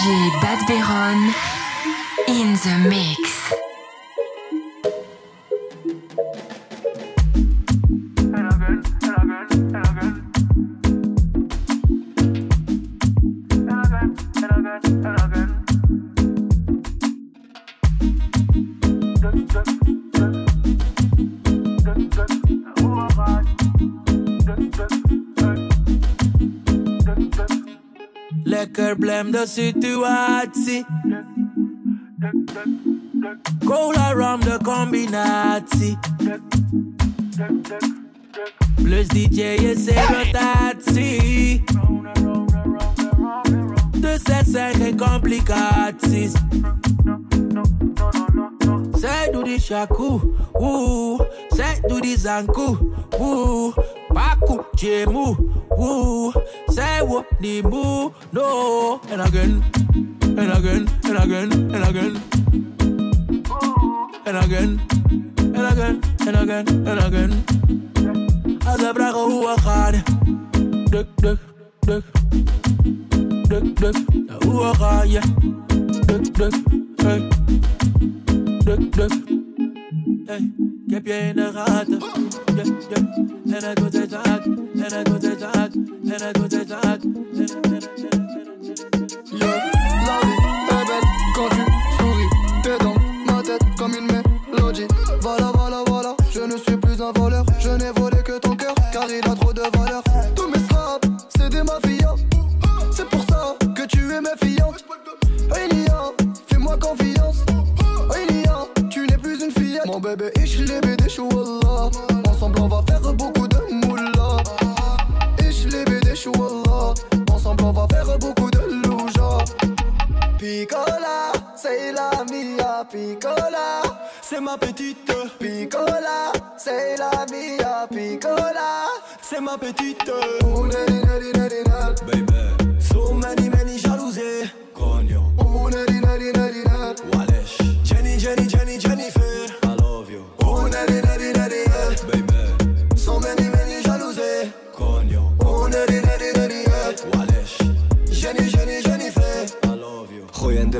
DJ Bad Baron in the mix. Blem de situatie. Cola rum de combinatie. Plus DJ is in rotatie. Dus het zijn geen complicaties. Die shaku, woe. Zij doet die zanku, woe. Baku, jemu, woe. Zij wordt niet moe, no. And again, and again, and again, and again. And again, and again, and again, and again. Als ze vragen hoe we gaan, duk, duk, duk. Duk, duk, hoe we gaan, ja. Duk, duk, hey. Duk, duk. Hey, ik heb je de. Yeah, yeah. En hard, en het souris. T'es dans ma tête comme une mélodie. Voilà, voilà, voilà. Je ne suis plus un voleur. Je n'ai volé que ton cœur, car il a trop de valeur. Tous mes straps, c'est des mafias. C'est pour ça que tu es méfiante. Hey Nia, fais-moi confiance. Mon bébé, ich liebe dich, wallah. Ensemble, on va faire beaucoup de moula. Ich liebe dich, wallah. Ensemble, on va faire beaucoup de louja. Piccola, c'est la mia, piccola. C'est ma petite, Piccola, c'est la mia, piccola. c'est ma petite. Baby. So many, many jalousés. Neri,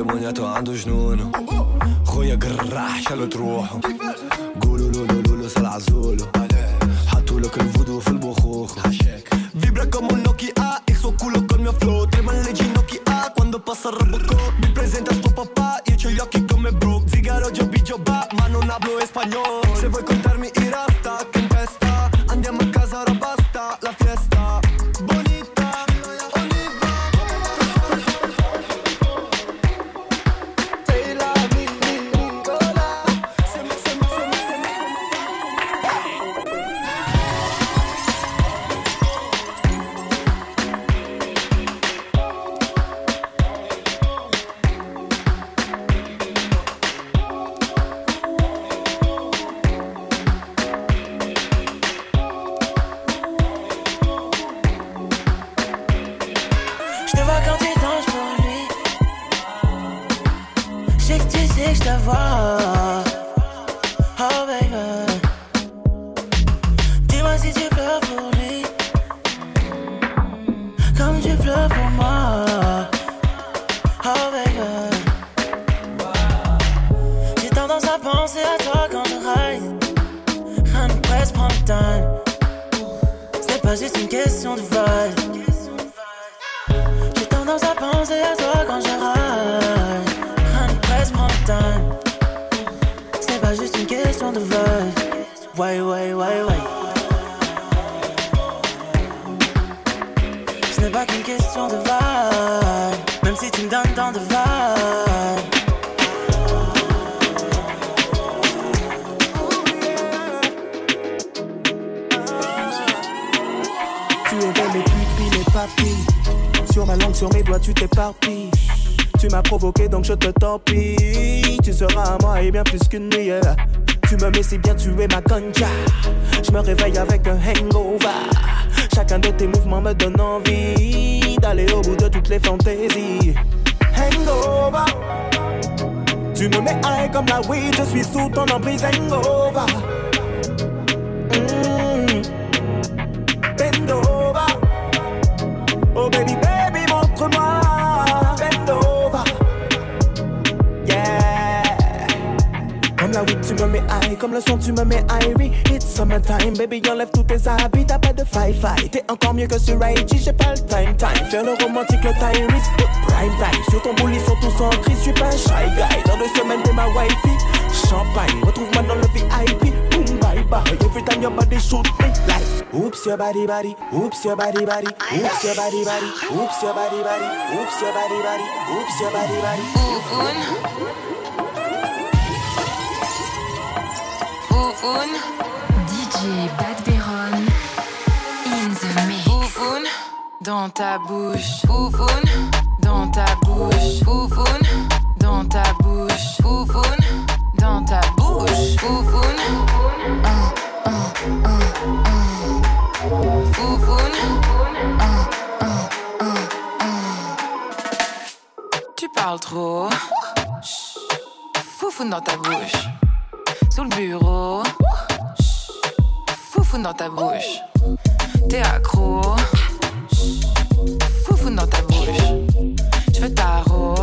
you. خويا اندمونياتو عنده جنون خويا قراح شالو تروحو قولوا لولو لولو صلع زولو حطوا لك الفودو في البخوخ Vibra como un Nokia y su culo con mio flow Trema le ginocchia quando passa il Robocop Mi presenta sto papà, io c'ho gli occhi come Brooke Zigaro, Joby, Joba, ma non hablo espagnolo pour lui. Comme tu pleures pour moi. Oh baby. J'ai tendance à penser à toi quand je ride. Rien ne presse, prends le temps. C'est pas juste une question de vibe. J'ai tendance à penser à toi quand je râle. Rien ne presse, prends le temps. C'est pas juste une question de vibe. Ouais, ouais, ouais, ouais. De. Tu éveilles mes pupilles, mes papilles. Sur ma langue, sur mes doigts, tu t'éparpilles. Tu m'as provoqué, donc je te torpille. Tu seras à moi et bien plus qu'une nuit. Tu me mets si bien, tu es ma concha. Je me réveille avec un hangover. Chacun de tes mouvements me donne envie d'aller au bout de toutes les fantaisies. Hangover. Tu me mets high comme la weed, je suis sous ton emprise hangover. Mm. Bend over. Oh baby, mets high, comme le son tu me mets Irie. It's summertime, baby, enlève tous tes habits, t'as pas de fi-fi. T'es encore mieux que sur IG, j'ai pas le time time. Faire le romantique, le Tyrese, prime time. Sur ton boule, ils sont tous en crise, je suis pas shy guy. Dans deux semaines, t'es ma wifey. Champagne, retrouve-moi dans le VIP. Boom, bye bye. Every time your body shoot me like. Oops, your body body. Oops, your body body. Oops, your body body. Oops, your body body. Oops, your body body. Oops, your body body. Foufoun. DJ Bad Béron. In the mix. Foufoune. Dans ta bouche. Foufoune. Dans ta bouche. Foufoune. Dans ta bouche. Foufoune. Dans ta bouche. Foufoune. Oh, Tu parles trop. Foufoune dans ta bouche. Sous le bureau. Chut. Foufoune dans ta bouche. T'es accro. Chut. Foufoune dans ta bouche. Je veux tarot.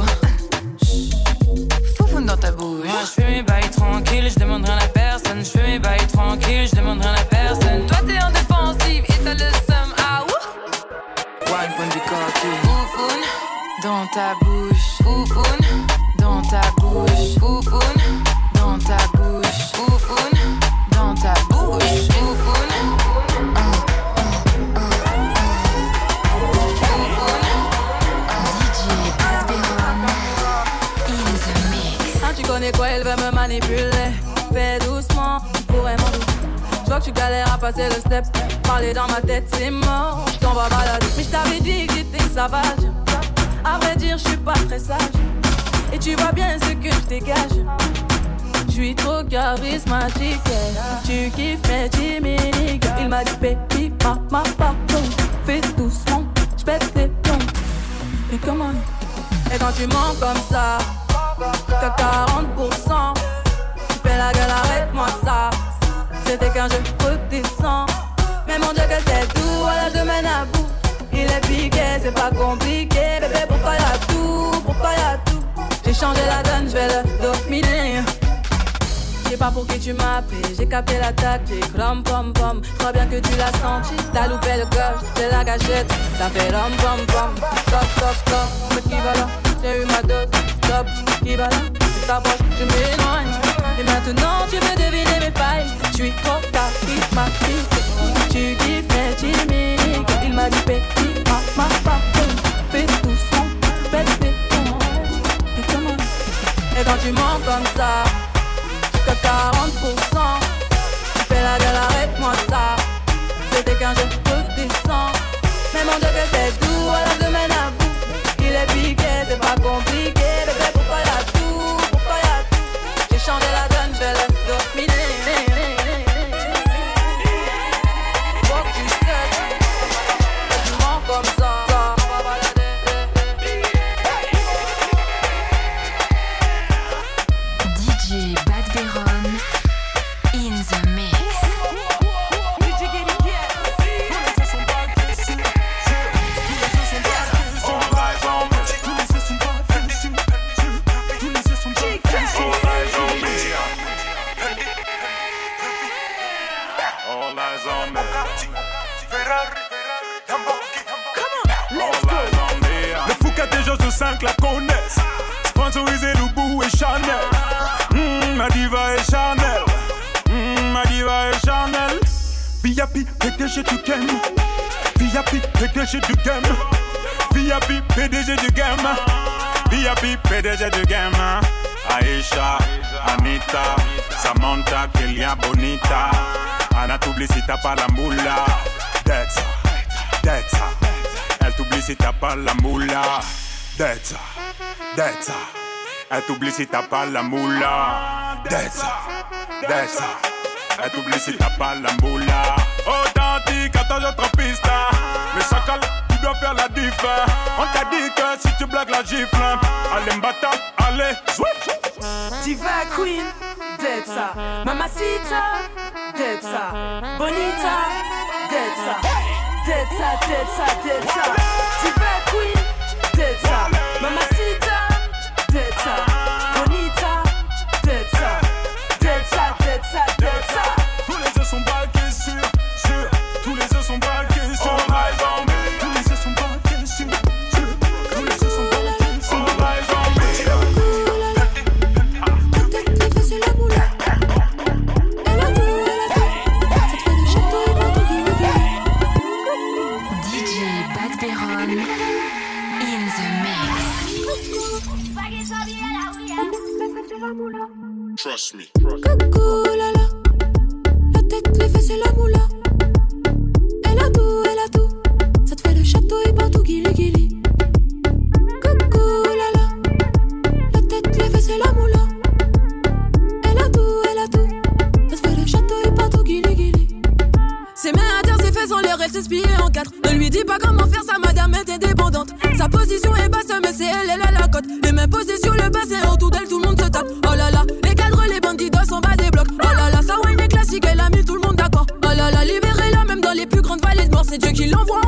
Foufoune dans ta bouche. Moi je fais mes bails tranquilles, je demande rien à personne. Je fais mes bails tranquilles, je demande rien à personne. Toi t'es en défensive et t'as le seum. Ah ouh One point du coquille. Foufoune dans ta bouche. Dans ma tête, c'est mort. Je t'en vais balader. Mais je t'avais dit que j'étais sauvage. À vrai dire, je suis pas très sage. Et tu vois bien ce que je dégage. Je suis trop charismatique. Tu kiffes mes. Il m'a dit, baby, ma, pardon. Fais doucement, je pète tes plombs. Et comment? Et quand tu mens comme ça, t'as 40%. Tu fais la gueule, arrête-moi ça. C'était qu'un jeu redescend. Mais mon Dieu, que c'est tout, voilà, je mène à bout. Il est piqué, c'est pas compliqué. Bébé, pourquoi y'a tout Pourquoi y'a tout? J'ai changé la donne, je vais le dominer. Je sais pas pour qui tu m'as appelé, j'ai capté la tactique, rom pom pom. Crois bien que tu l'as senti, t'as loupé le coche, c'est la gâchette, ça fait rom pom pom. Stop, stop, stop, mais qui va là J'ai eu ma dose, stop, qui va là Tu t'approches, je m'éloigne. Et maintenant tu veux deviner mes failles, je suis trop tard, il m'a kiffé. Tu kiffes mes chimiques, il m'a dit petit, ma, ma, pardon. Fais doucement, fais tes cons. Et Et quand tu mens comme ça que 40%. Tu fais la gueule, arrête-moi ça. C'était qu'un jeu redescend. Mais mon Dieu, que c'est doux, à la semaine à bout. Il est piqué, c'est pas compliqué changer la donne, 5 la connaissent. Sponsorisé et Chanel. Mm, ma diva et Chanel. Mm, ma diva et Chanel. VIP, PDG du game. VIP, PDG du game. VIP, PDG du game. VIP, PDG du game. Aisha, Anita, Samantha, Kelia Bonita. Anna t'oublie si t'as pas la moula. That's That's Elle t'oublie si t'as pas la moula. That's That's Elle t'oublie si t'as pas la moula. That's That's Elle t'oublie si t'as pas la moula. Authentique ton autre piste. Mais chacal, tu dois faire la diff. On t'a dit que si tu blagues la gifle. Allez m'bata, allez, switch. Diva Queen, Detsa. Mamacita, Detsa. Bonita, Detsa. Detsa, Detsa, Detsa. Diva Queen, Detsa. Mamacita, c'est elle, elle a la cote. Les mains posées sur le bassin, autour d'elle, tout le monde se tape. Oh là là, les cadres, les bandits s'en bas des blocs. Oh là là, ça wine est classique, elle a mis tout le monde d'accord. Oh là là, libérez-la, même dans les plus grandes vallées de mort, c'est Dieu qui l'envoie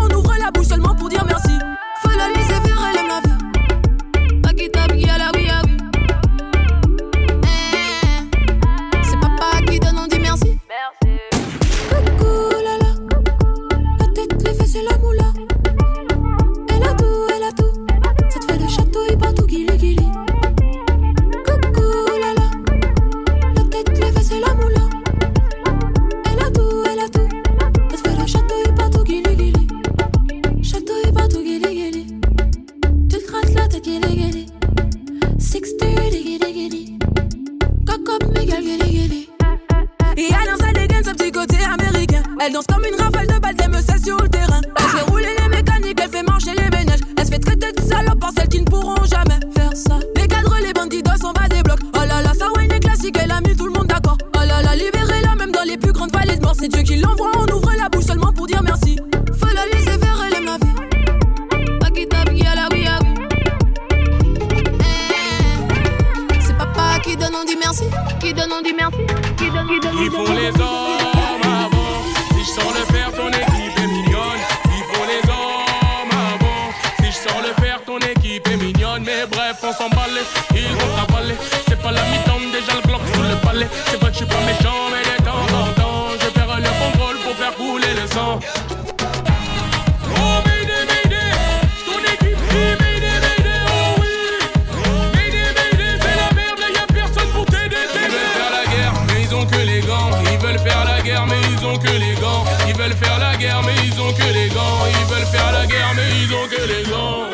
guerre mais ils ont que les gants. Ils veulent faire la guerre mais ils ont que les gants. Ils veulent faire la guerre mais ils ont que les gants.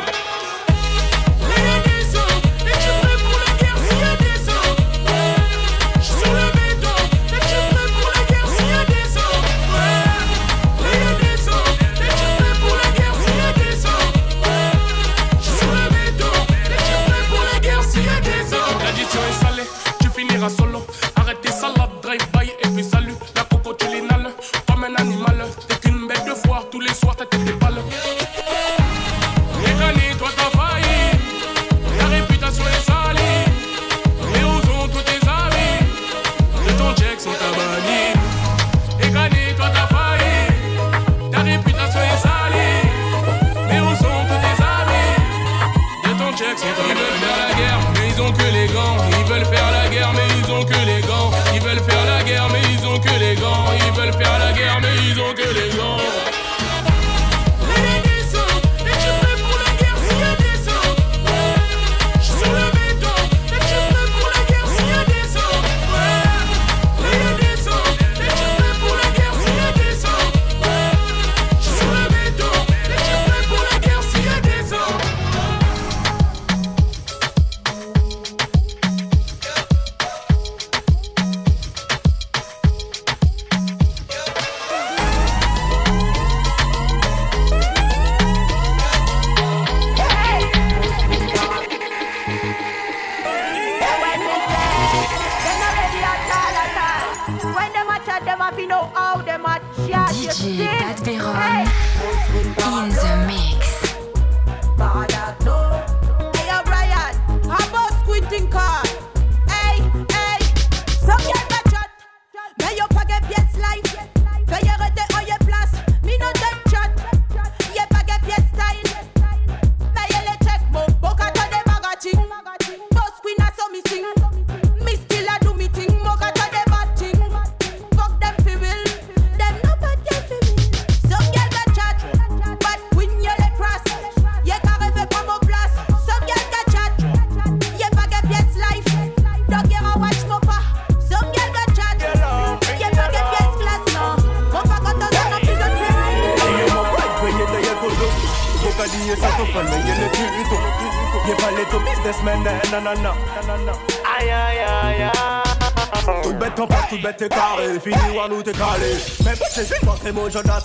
Perron.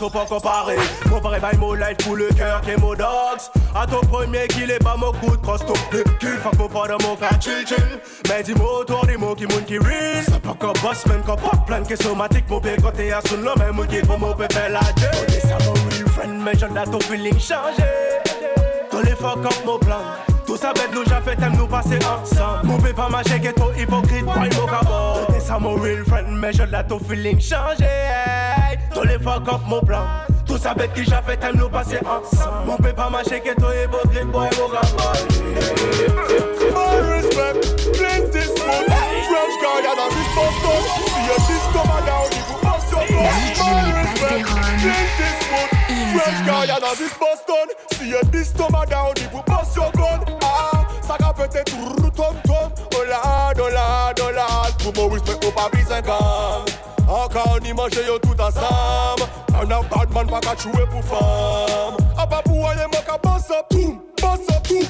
Là, pas comparé. Mon pari by mon life pour le cœur qui est mon dogs. À ton premier qu'il est pas mon coup de cross ton cul. Mon pas dans mon cas, chill chill. Mais dis-moi autour des mots qui moun qui risque. C'est pas comme boss, man, comme pas plein de somatique. Mon père quand t'es à son nom, même qui pour mon pépé la deux. On est real friend, mais j'en ai ton feeling changé. Tous les fuck up mon plan. Tout ça bête nous j'ai fait t'aimes nous passer ensemble Mon pépé m'a checké trop hypocrite Boy mon cabot T'es ça mon real friend Mais je l'ai ton feeling changé Soleil fuck up mon plan. Tout sa bête ki jave tem nou pase ansan Mon pe pa mache ke to e botre boy mou ramale My respect, plenty smoke French guy and a rich bastard See a disco man now, he will pass your blood My respect, plenty smoke French guy and a rich bastard See a disco man now, he will pass your gun Ah, ça va peut-être tom tom oh Hola, hola, hola Tout mon respect au papi 50 Ka ni manje yo tout ansam An a badman pa ka chwe pou fam A pa pou a ye man ka bansap Toum, bansap, toum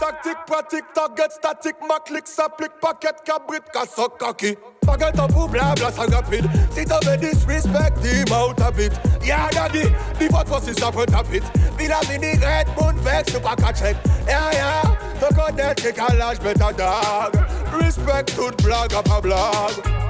Taktik, pratik, target, statik Maklik, saplik, paket, kabrit, kasok, kaki Paget an pou blabla sang rapid Si te ve disrespect, di ma ou tapit Ya gadi, di vat fosi sa pre tapit Vila vini red, moun vek, se pa ka chek Ya ya, te konet ki kalaj beta dag Respect tout blag a pa blag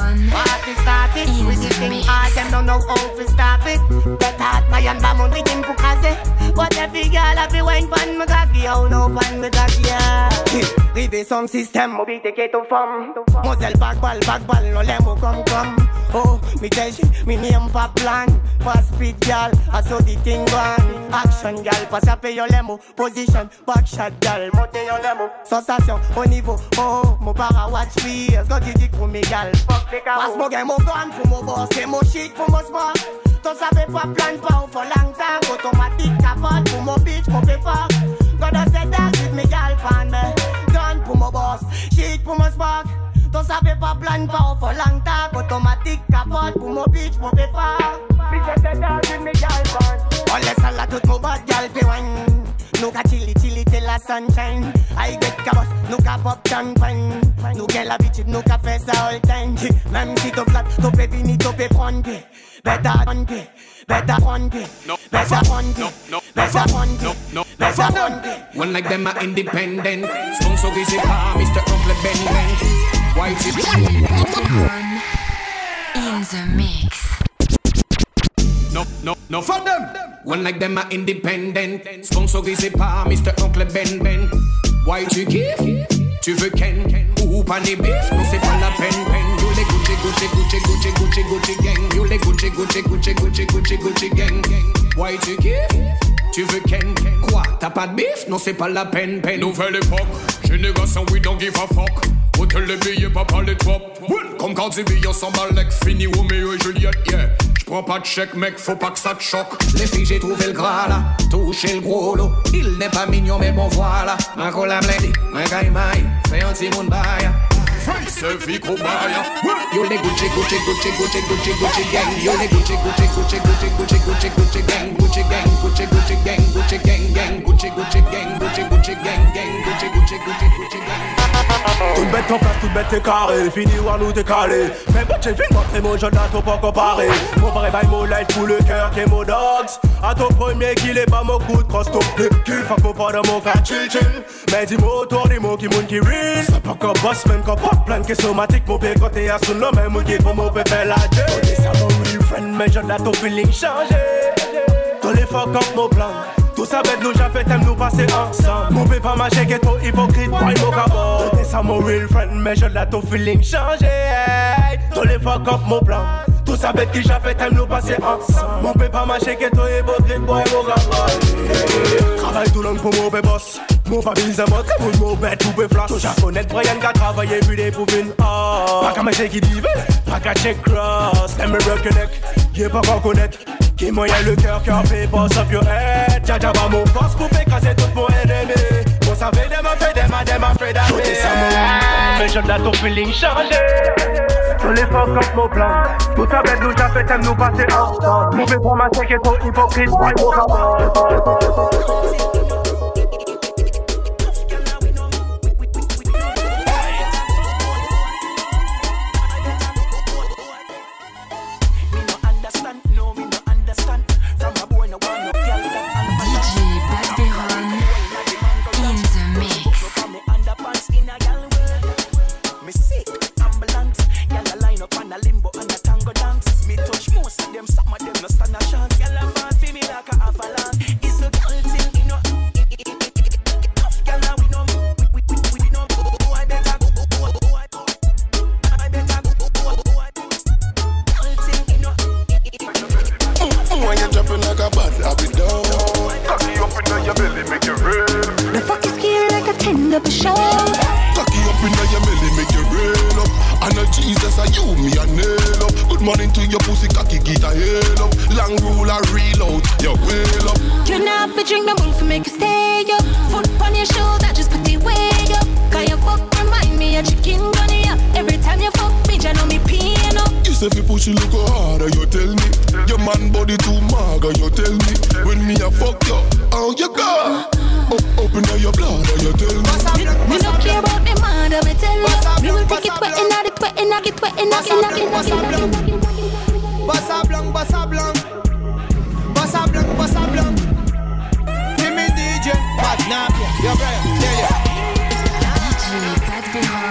Party started with the thing hard, them don't know how to stop it. That hard, my and bam on the game for kaze. But every girl have to wine pan me cocky, oh no pan me cocky, yeah. Rive son système, mobilité qui est au femme. Moselle, back ball, back ball, no lemo, come, come. Oh, me tell you, me name pa plan. Pass speed, gal, I saw the thing gone. Action, gal, pass à payer lemo. Position, back shot, gal, monte yo lemo. Sensation, au niveau, oh, oh mon para watch. Quand tu dis pour mes gal, fuck les carreaux. Passe mon game, mon gun, pour mon boss, c'est mon shit, pour mon sport. T'en savais pas plan pas, for long time. Automatique, capote, pour mon bitch, mon péfort. Gotta say that with me gal, fan me. Gun pour mon boss, shit pour mon spark. T'en savais pas plan pas, for long time. Automatique, capote, pour mon bitch, mon péfort. Bitch, sunshine I get kabos, nou ka pop champagne Nou gen la bitch, nou ka fè sa all time Même si to flat, to pe vini, to pe pron pi Beta pon pi, beta pon pi Beta pon pi, beta pon pi Beta pon One like them are independent. Sponsor is it pa, Mr. Uncle Ben Ben. White is In the mix. No, no, no for them. One like them are independent. Sponsor is it pa, Mr. Uncle Ben Ben. Why tu kiffes? Tu veux Ken? Ou pas les bifs? Non, c'est pas la peine, peine. You les Gucci, Gucci, Gucci, Gucci, Gucci, Gucci gang. You les Gucci, Gucci, Gucci, Gucci, Gucci, Gucci gang. Why tu kiffes? Tu veux Ken? Quoi? T'as pas de bif? Non, c'est pas la peine, peine. Nouvelle époque, génération we don't give a fuck. Hôtel les billets, pas par les top. Comme quand tu billes, on s'emballe, like fini Roméo et Juliette, yeah. J'prends pas de chèque, mec, faut pas que ça te choque. Les filles, j'ai trouvé le gras là, touché le gros lot. Il n'est pas mignon, mais bon voilà. Un cola blendé, un gaïmaï, fais un petit monde. Face Vico Baya. Yo les Gucci, Gucci, Gucci, Gucci, Gucci, Gucci gang. Yo les Gucci, Gucci, Gucci, Gucci, Gucci, Gucci, Gucci gang. Gucci gang, Gucci, Gucci gang, Gucci gang, gang. Gucci, Gucci gang, Gucci, Gucci gang, gang. Gucci, Gucci, Gucci, Gucci gang. Toute bête en place, toute bête t'es carré Fini ou nous t'es calé. Mais bon j'ai vu montrer mon jeune là t'as pas comparé. Mon pari by mon life pour le cœur qui est mon dogs À ton premier qu'il est pas mon coup de cross ton cul. Fuck mon pas dans mon cas chill chill. Mais dis-moi autour des mots qui moun qui risque C'est pas comme boss man comme pas plein de somatique Mon quand t'es à son nom même qui pour mon pépé la deux On est ça mon real friend mais jeune là ton feeling changé. Tous les fuck up mon plan tout ça bête nous j'ai fait t'aimes nous passer ensemble. Mon pépé m'a checké trop hypocrite boy mon cabot T'es ça mon real friend mais je l'ai ton feeling changé hey. Tous les fuck up mon plan. Tout ça bête qui j'ai fait t'aimes nous passer ensemble. Mon pépé m'a checké trop hypocrite boy mon cabot Travaille tout long pour mon boss. Mon papy c'est très bon, mon bête tout flash Tout japonais, Brian qui a travaillé, puis des Ah, pas qu'à manger qui pas qu'à check cross T'aimes me reconnect, y'a pas qu'à connaître Qui moyen le cœur, cœur fait boss up your head dja mon force pour écraser tout mon ennemi Vous savez, dem a fait, dem a, dem a fait d'arrêt. Mais je n'ai ton feeling changé tous les forces comme mon plan Tout ça bête nous fait t'aimes nous passer ensemble Mauvais pour ma est trop hypocrite. Moi say if you push it look harder, you tell me. Your man body too mager, you tell me. When me a fuck you, how you go? Open up your blood, you tell me. Me, me no care about the man, me tell you. Me will take it wet and I it wet and I it wet and I it wet Bossa blanc, bossa blanc, bossa blanc, bossa blanc. Give me DJ, bad now, your brother, tell you. DJ, bad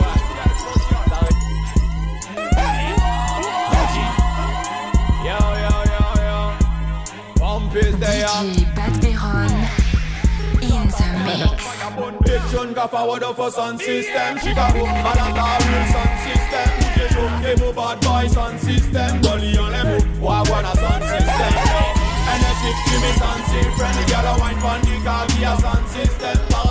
face they. DJ Badberone in the mix. Big John of a system. She got system. Bad boy system. Dolly on a system. Me system. A wine from the car, a system.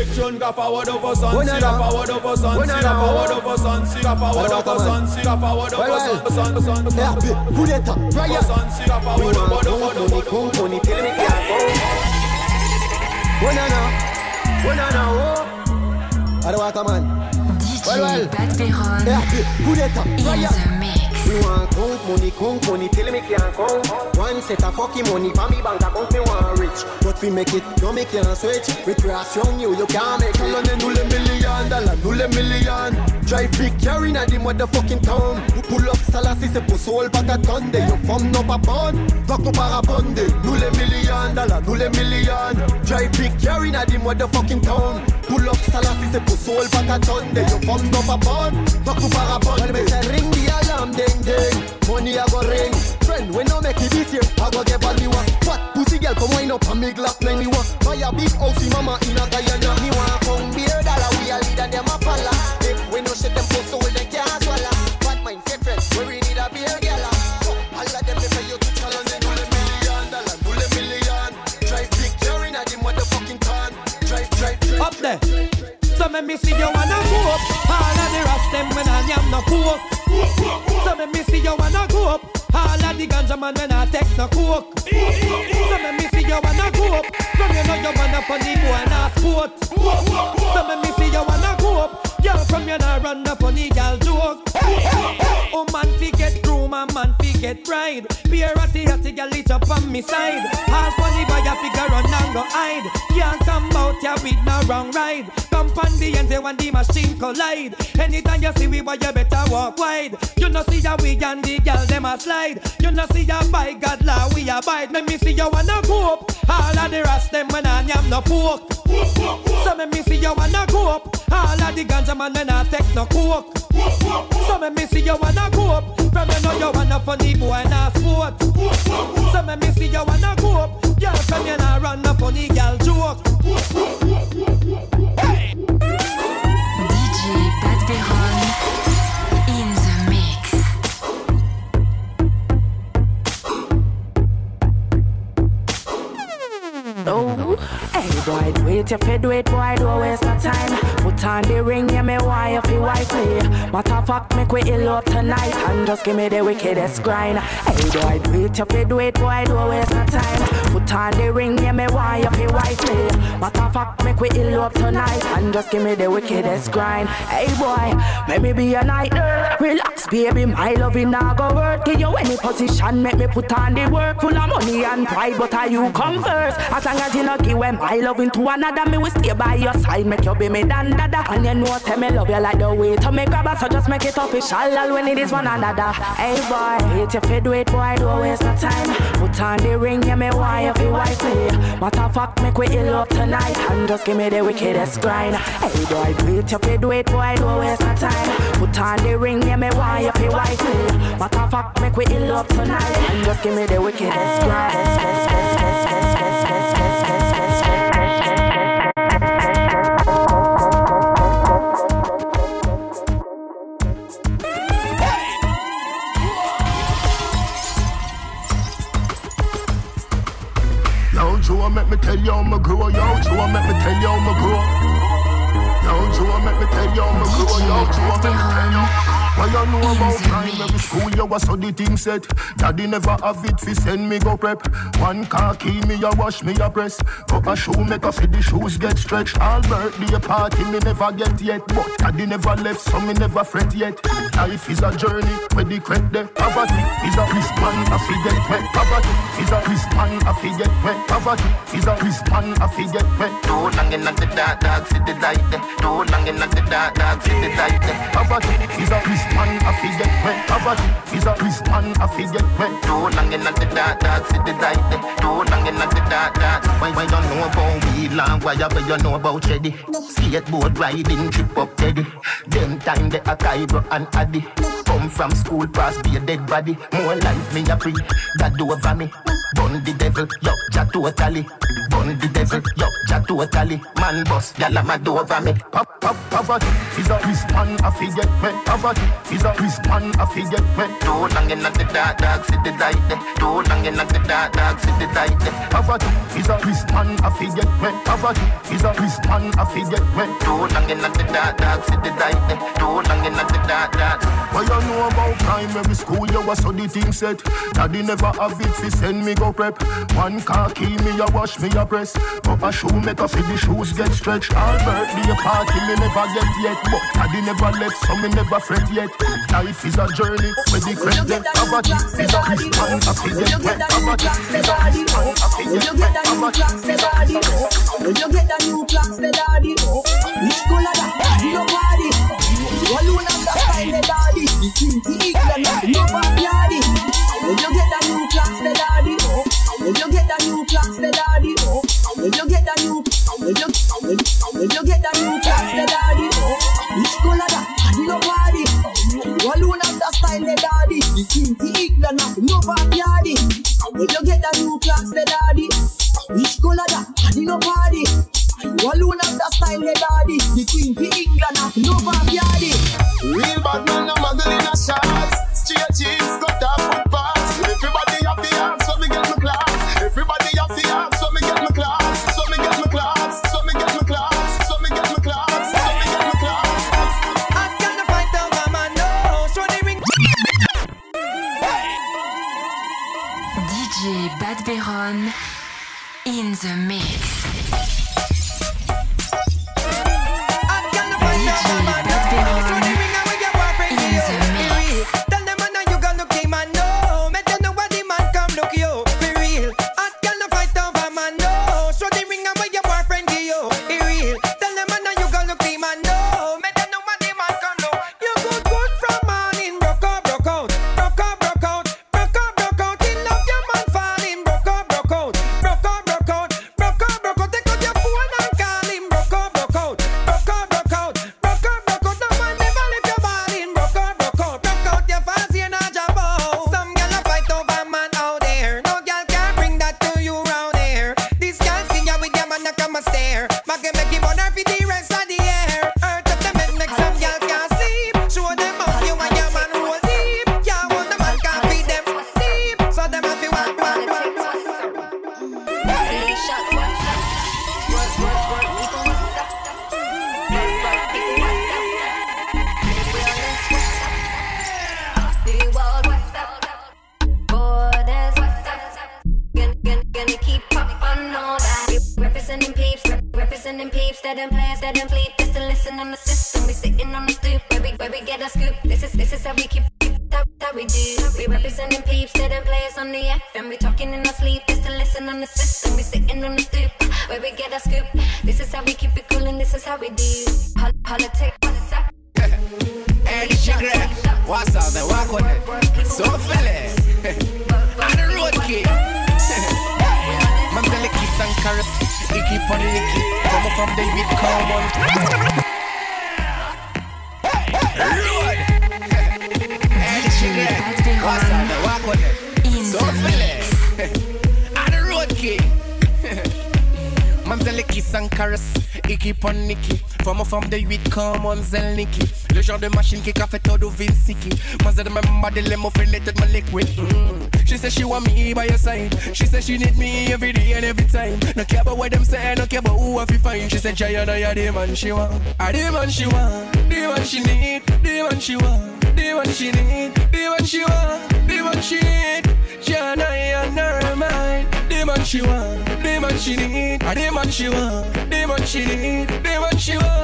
Section ga forward over sun, sit over sun, over sun, over sun, over sun, sun, sun. Sun, sun, oh kung money count money till me can't come. One set of fucking money for me bank account me want rich. But we make it, no me can't switch. Recreation you, you can't make it. London nous les millions, dollar nous les. Drive big car inna the motherfucking town. Pull up Salassi c'est pour soul patatonde. Yo femme no pa bon, donc nous parabonde. Nous les millions, dollar nous les millions. Drive big car inna the motherfucking town. Pull up Salassi c'est pour soul patatonde. Yo femme no pa bon, donc nous parabonde. Well, me ring the alarm ding ding. Money I go ring. Friend, we no make it year. I go get bad me want. Fat pussy girl come wind up and me glock nine me want. Buy a big house mama in a Guyana. Me want come beer dollar. We a leader them a follow. There. So me me see you wanna go up All of the rest them when I am no cool So me me see you wanna go up All of the ganja man when I take no coke. So let me see you wanna go up. From you know you wanna funny boy and a sport. So let me see you wanna go up. Girl from you know run the funny girl joke. Oh man fi and man fi get pride. Be a ratty hatty lit up on me side. All funny boy a figure run and go hide. Can't come out ya with no wrong ride. Come on the end when the machine collide. Anytime you see we boy you better walk wide. You know see ya we and the girl them a slide. You know see ya by God law we abide. Let me see you wanna go up. All of the rest them when I am no pork. So let me see you wanna go up. All of the ganja man when I take no coke. So let me see you wanna go up. From you know you wanna funny boy and a sport. So me see you wanna go up. Girl from you know run a funny girl joke. Hey. DJ Pat Veron boy, do it if you do it, boy, don't waste no time. Put on the ring, yeah, me why eh? if you wife me. Matter fuck, make we ill up tonight and just give me the wickedest grind. Hey boy, do it if you do it, boy, don't waste no time. Put on the ring, yeah, me why if you wife me. Matter fuck, make we ill up tonight and just give me the wickedest grind. Hey boy, make me be a night. Relax, baby, my love loving now go work. Give you any position, make me put on the work. Full of money and pride, but are you come first? As long as you not give when my loving to another, me will stay by your side, make you be me dan dada. And you know, say me love you like the way to make grabber, so just make it official all when it is one another. Hey boy, hate if you do it, boy, don't waste no time. Put on the ring, yeah, me why if you wife me. Matter of fact, make we ill up tonight, and just give me the wickedest grind. Hey boy, do it if you do it, boy, don't waste no time. Put on the ring, yeah, me why if you wife me. Matter of fact, make we ill up tonight, and just give me the wickedest grind. Was so the thing set. Daddy never have it fi send me go prep. One car key me a wash me a press. Go a shoe make a fi the shoes get stretched. All birthday party me never get yet, but daddy never left so me never fret yet. Life is a journey where the credit there. Poverty is a Christian a fi get wet. Poverty is a Christian a fi get wet. Poverty is a Christian a fi get wet. Too long in the dark, dark city light there. Too long in the dark, dark city light there. Poverty is a Christian a fi get wet. Poverty is a Christian a fi get wet. Too long in the dark, dark city light there. Too long in the dark, dark. Why, why you know about weed long? Why ever you know about Cheddy? Skateboard riding, trip up Teddy. Them time they a Cairo and Addy. Come from school past be a dead body. More life me a free, that do over me. Bun the devil, yo, ja totally. Bun the devil, yo, ja totally. Man boss, gyal a mad over me. Pop, pop, poverty is a Christian a fi get wet. Poverty is a Christian a fi get wet. Too long in the dark, dark city light. Eh. Too long in the dark, dark city light eh. there. Poverty is a Christian a fi get wet. Poverty is a Christian a fi get wet. Too long in the dark, dark city light. Eh. Too long in the dark, dark. What you know about primary school? You was so the thing set. Daddy never have it fi send me go prep. One car key me a wash me a press. Go a shoe make a the shoes get stretched. All birthday party me never get yet, but daddy never left so me never fret yet. Life is a journey where the credit poverty is a Christian a fi get wet. Poverty is a Christian a fi get wet. Poverty is a When you get the new clocks, the daddy. Which color that? Nobody. You alone have the style, the daddy. The twenty equal, nobody. When you get the new clocks, the daddy. When you get the new clocks, the daddy. Oh. When you get the new, when you, when, when you get oh. the new clocks, the daddy. Which color that? Nobody. You alone have the style, the daddy. The twenty equal, nobody. When you get the new clocks, the daddy. Which color that? Nobody. You alone have the style, the daddy. The queen for England, nobody. Real stare. Le genre de machine qui a fait tout do Vinsiki Moi c'est même body let me feel it my liquid mm. She said she want me by your side She said she need me every day and every time No care about what them say, no care about who I feel fine She said Jayana, you're the man she want I the man she want, the man she need The man she want, the man she need The man she want, the man she need Jayana, you're her mind The man she want, the man she need The man she want, the man she need The man she want,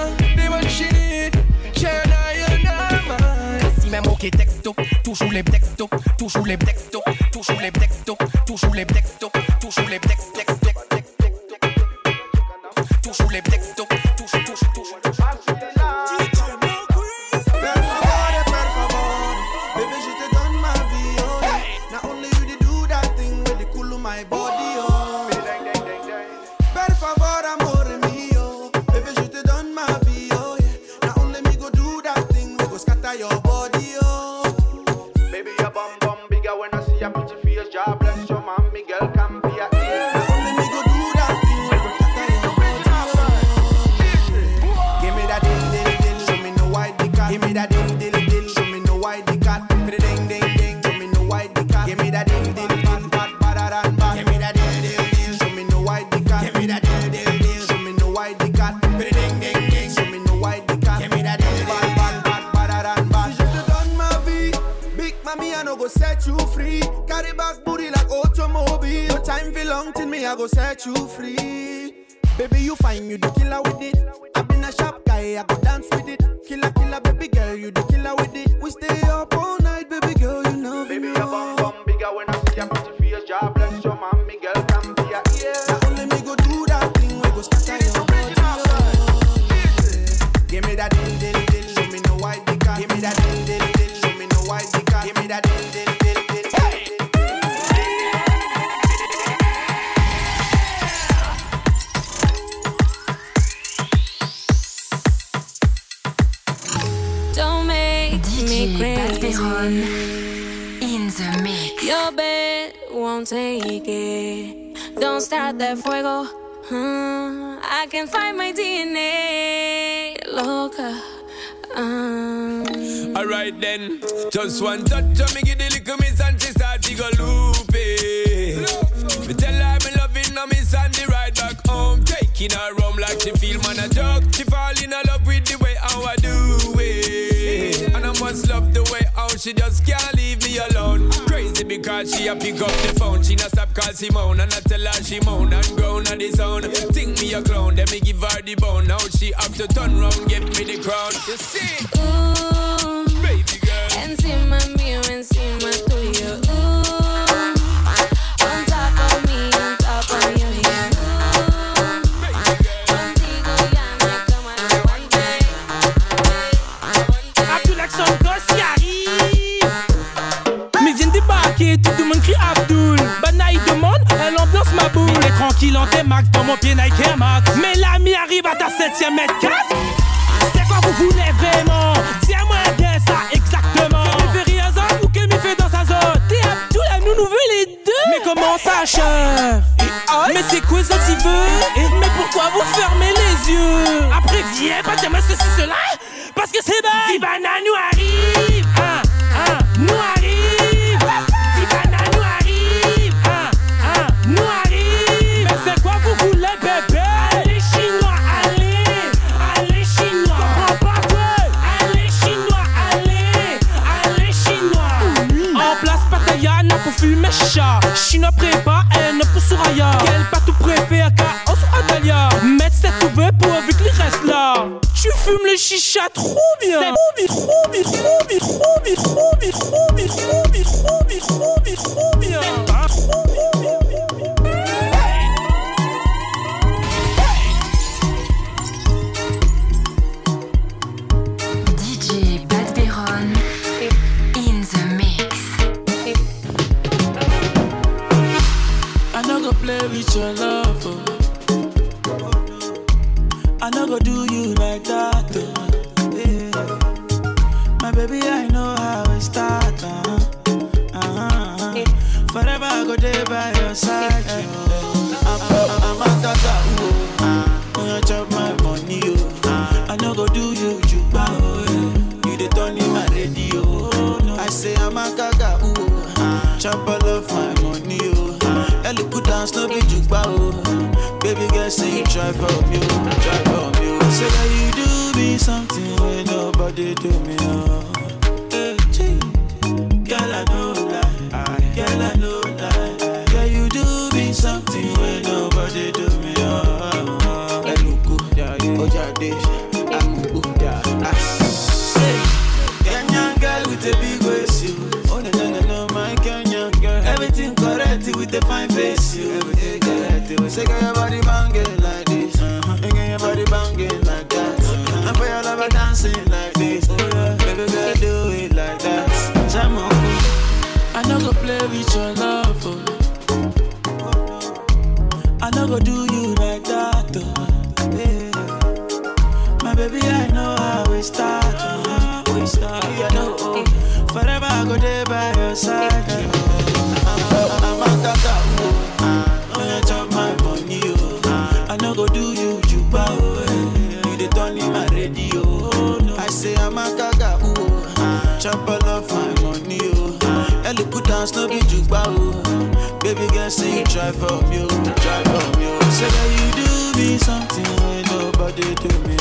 Texto, toujours les textos Toujours les textos, toujours les textos Toujours les textos, in the mix. Your bed won't take it. Don't start that fuego. Hmm, I can find my DNA. Loca. Um, Alright then, just one touch of me give the little miss and she start to go loopy. Me tell her me loving her miss and the ride back home, taking her home like she feel man a joke. She she just can't leave me alone. Crazy because she a pick up the phone. She not stop call Simone and I tell her she moan and groan on the zone. Think me a clown, then me give her the bone. Now she have to turn round, give me the crown. You see? Ooh, baby girl. Encima mío, encima tuyo. Ooh, tranquille en T-Max, dans mon pied Nike Max. Mais l'ami arrive à ta septième mètre casse C'est quoi vous voulez vraiment? Tiens-moi bien ça, exactement. Mais fait rien ça, ou que me fait dans sa zone T'es elle nous nous veut les deux. Mais comment ça chef? Mais c'est quoi ça tu veux? Mais pourquoi vous fermez les yeux? Après viens, pas dire ceci, cela Parce que c'est bas Zibana nous arrive Aisha, Chino prépa, N pour Soraya. Quel bateau préfère KO sur Atalia? Mettre cette ouvert pour avec les restes là. Tu fumes le chicha trop bien. C'est trop bien, trop bien, trop bien. Baby, I know how we start. Uh, we start. Yeah, know, oh. Forever I go there by your side. Oh. I'm a tata, oh. When you chop my money, oh. I no go do you oh. eh. You the turn in my radio. I say I'm a gaga, oh. Chop all of my money, oh. Elle good dance, no be juba, oh. Baby girl, say you try for me, oh. Try for me, oh. Say that you do me something nobody do me,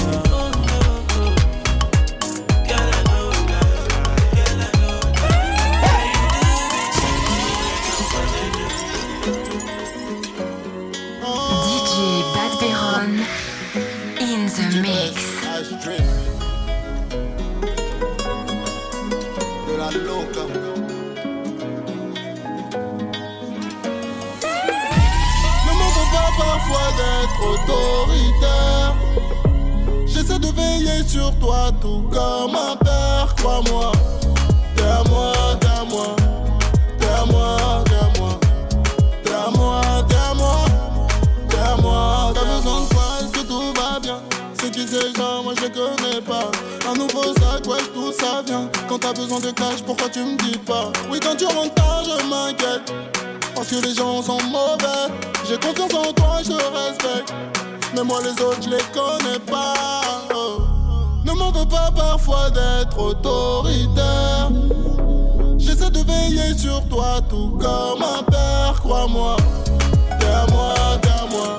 tout comme un père, crois-moi. T'es à moi, t'es à moi. T'es à moi, t'es à moi. T'es à moi, t'es à moi. T'es à moi. T'as besoin de quoi, est-ce que tout va bien? C'est qui ces gens, moi je les connais pas. Un nouveau sac, ouais, tout ça vient. Quand t'as besoin de cash, pourquoi tu me dis pas? Oui, quand tu rentres tard, je m'inquiète. Parce que les gens sont mauvais. J'ai confiance en toi, je te respecte. Mais moi, les autres, je les connais pas m'en veux pas parfois d'être autoritaire? J'essaie de veiller sur toi tout comme un père, crois-moi. T'es à moi, t'es à moi,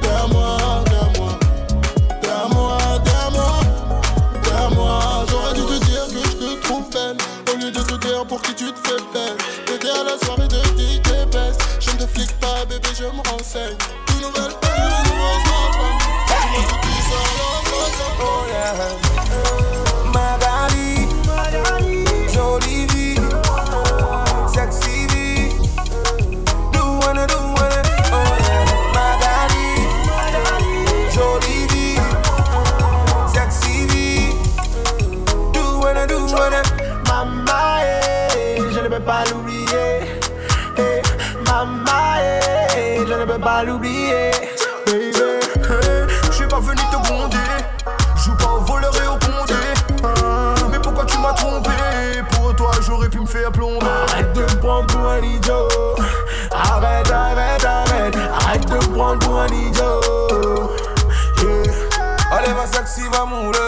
t'es à moi, t'es à moi, t'es à moi, t'es à moi. J'aurais dû te dire que je te trouve belle. Au lieu de te dire pour qui tu te fais belle. T'étais à la soirée de DJ Best. Je ne te flic pas, bébé, je me renseigne. l'oublier. Baby, je suis pas venu te gronder. Joue pas au voleur et au condé. Mais pourquoi tu m'as trompé? Pour toi, j'aurais pu me faire plomber. Arrête de me prendre pour un idiot. Arrête, arrête, arrête. Arrête de me prendre pour un idiot. Yeah. Allez, va, sexy, va, mourir.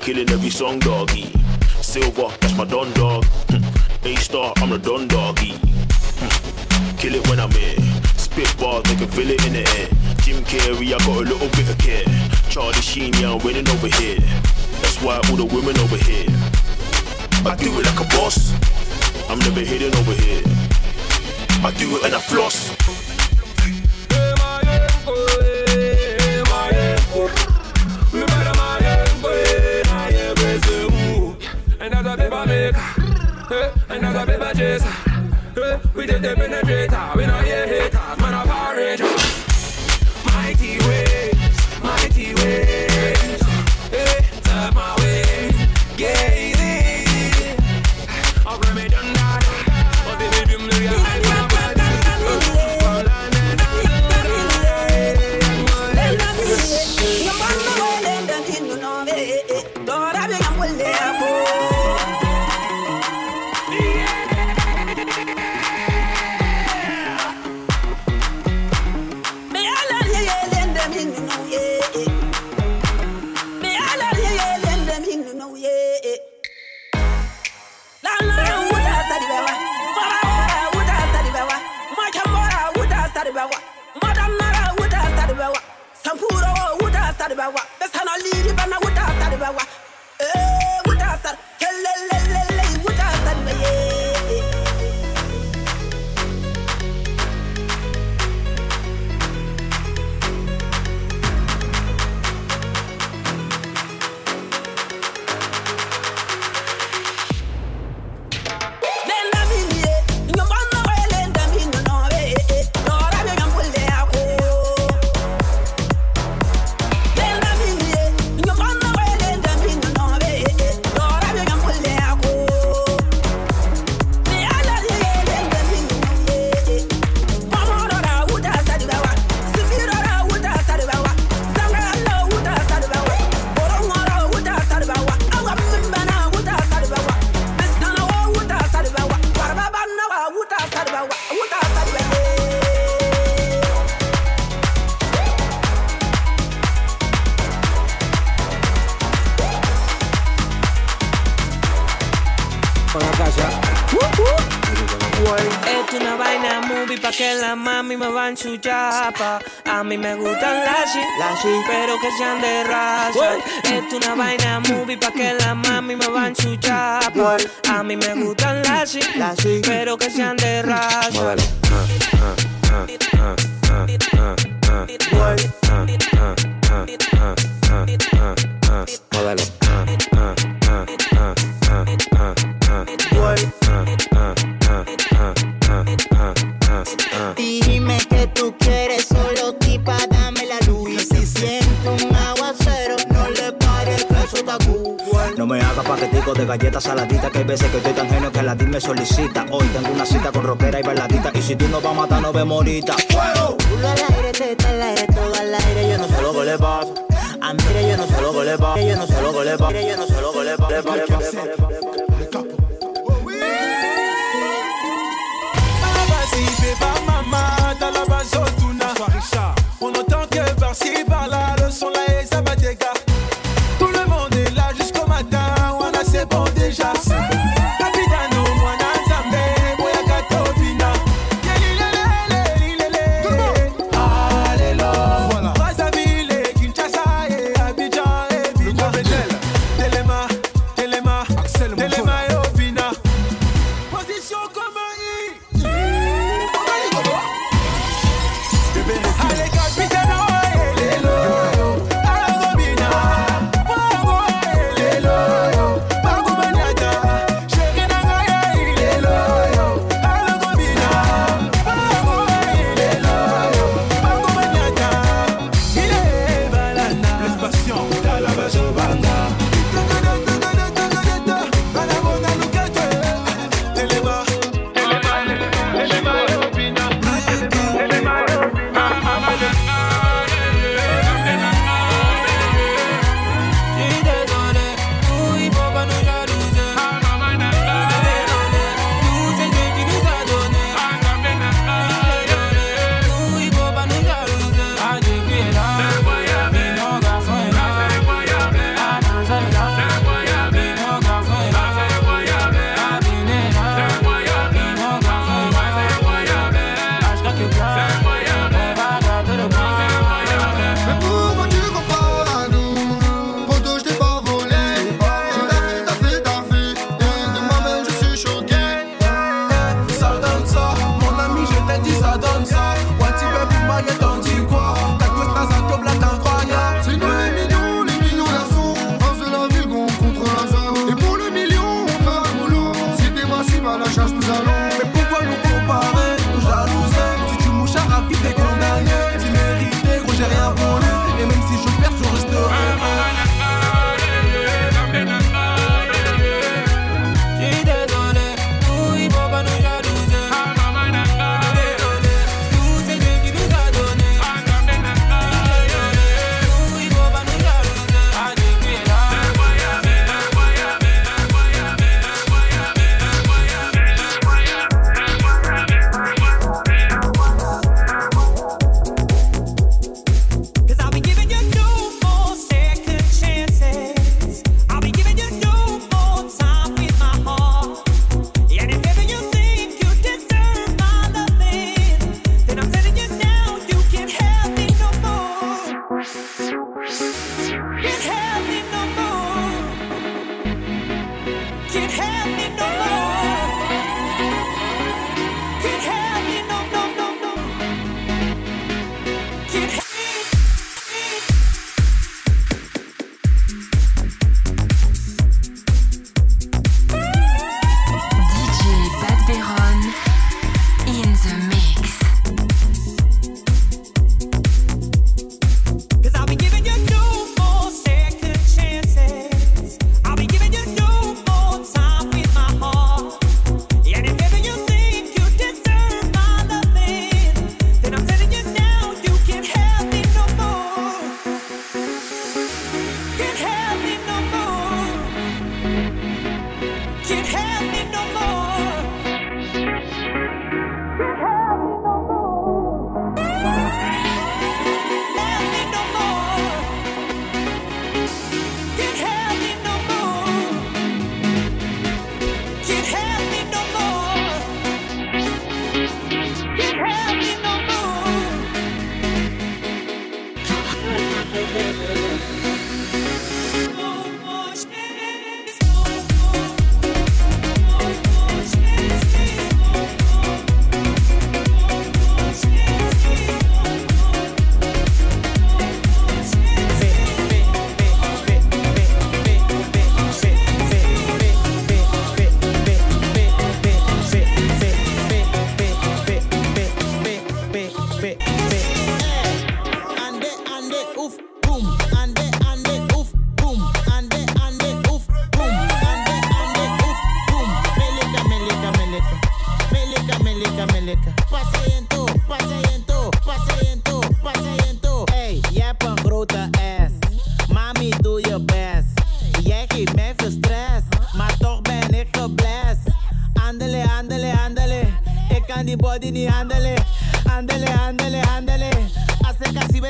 killing every song, doggy. Silver, that's my don dog. A star, I'm the don doggy. Hmm. Kill it when I'm here. Spit bars, they can feel it in the air. Jim Carrey, I got a little bit of care. Charlie Sheen, yeah, I'm winning over here. That's why all the women over here. I do it like a boss. I'm never hidden over here. I do it and I floss. Another paper chaser. eh, We did the penetrator, we not hear haters, man a Power Ranger. Mighty ways, mí me gustan las shit, pero que sean de raza. Esto es una vaina movie pa' que la mami me va en su chapa. A mí me gustan las shit, pero que sean de raza. paquetico de galletas saladitas. Que hay veces que estoy tan genio que la DIL me solicita. Hoy tengo una cita con rockera y bailadita. Y si tú no vas a matar, no ve morita. ¡Fuego! Tú al aire, teta al aire, todo al aire. Yo no sé lo que le pasa. Ah, a mí, yo no sé lo que le pasa. Yo no sé lo que le pasa. Yo no sé lo que le pasa.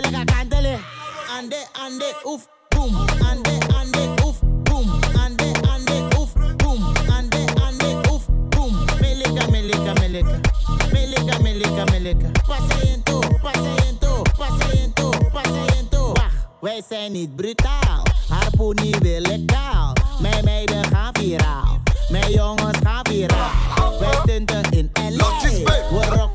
Ik kan zien, wil ik haar kantelen. Eh. Ande, ande, oef, boom. Ande, ande, oef, boom. Ande, ande, oef, boom. Ande, ande, oef, boom. Melika, melika, melika. Melika, melika, melika. Pasiënto, pasiënto, pasiënto, pasiënto. Wacht, wij zijn niet brutaal. Harpoenie wil ik kaal. Mijn meiden gaan viraal. Mijn jongens gaan viraal. Wij stunten in LA. We rocken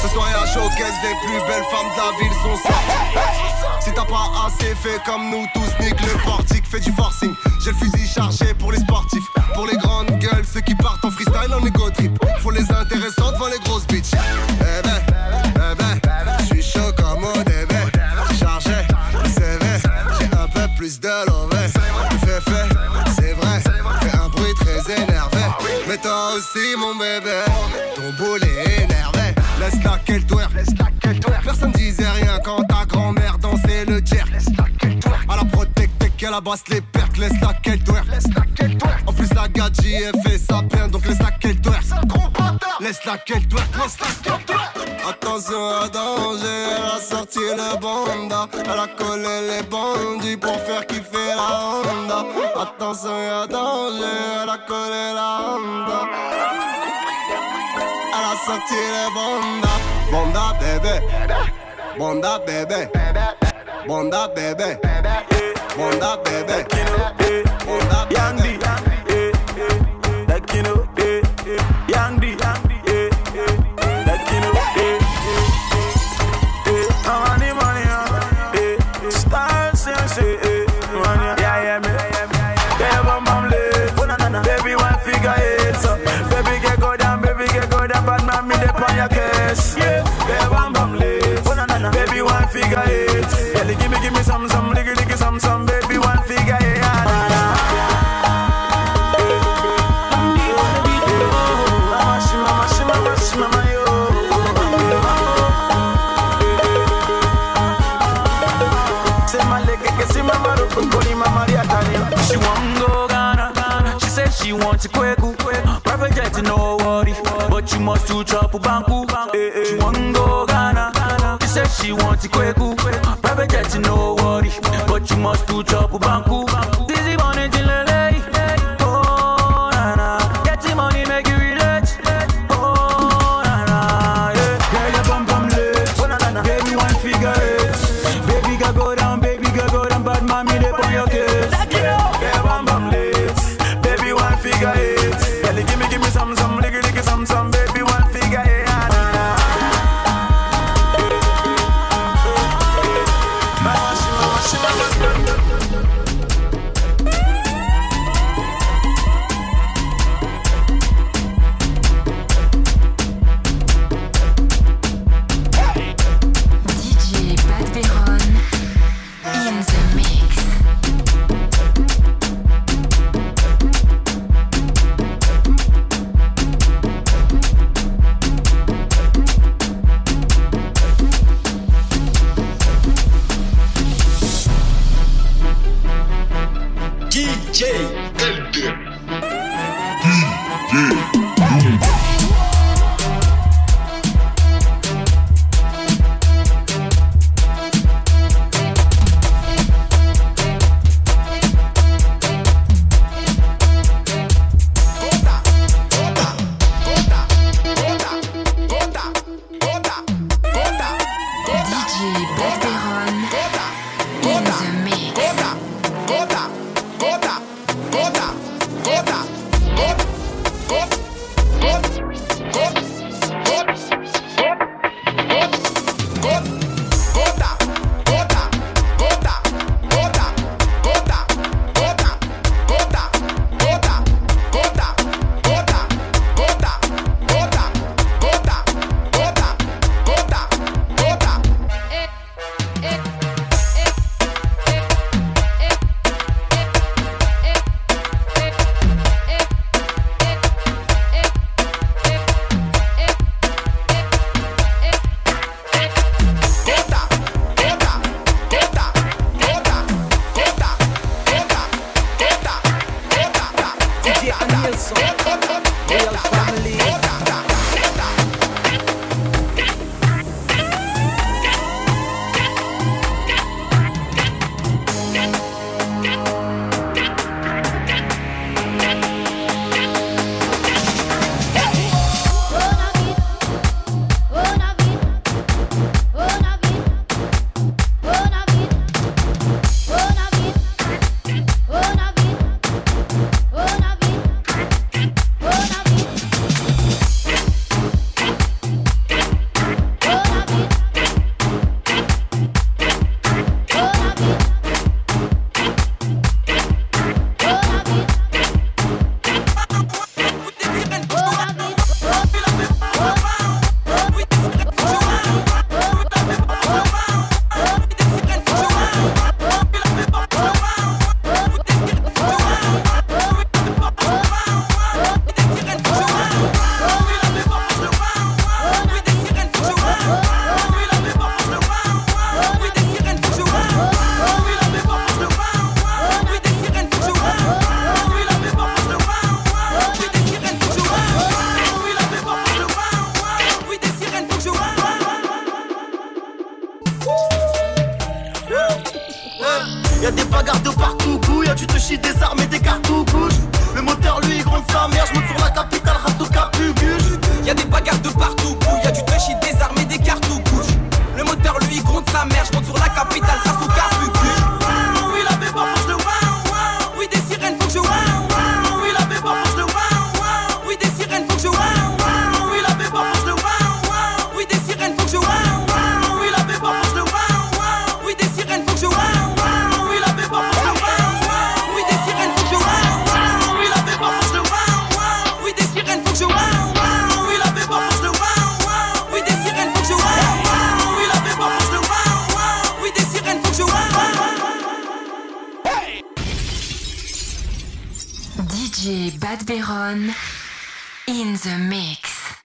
Ce soir y'a showcase des plus belles femmes de la ville sont ça Si t'as pas assez fait comme nous tous nique le portique Fais du forcing. J'ai le fusil chargé pour les sportifs. Pour les grandes gueules Ceux qui partent en freestyle en égo trip. Faut les intéressants devant les grosses bitches. Eh ben, mon bébé. Ton boule est énervé Laisse la qu'elle twerk Personne disait rien quand ta grand-mère dansait le jerk À la protecte qu'elle abrasse les percs Laisse la qu'elle twerk En plus la gadji elle fait sa peine Donc laisse la qu'elle twerk Laisse la qu'elle twerk Laisse la qu'elle twerk Attention à danger, elle a sorti le banda. Elle a collé les bandits pour faire kiffer la Honda. Attention à danger, elle a collé la Honda Elle a sorti le banda Banda bébé. Banda bébé. Banda bébé. Banda bébé. Banda chop banku. Eh, eh. She want go Ghana. She said she wants a kweku. Private jet, no worry. But you must do chop banku. DJ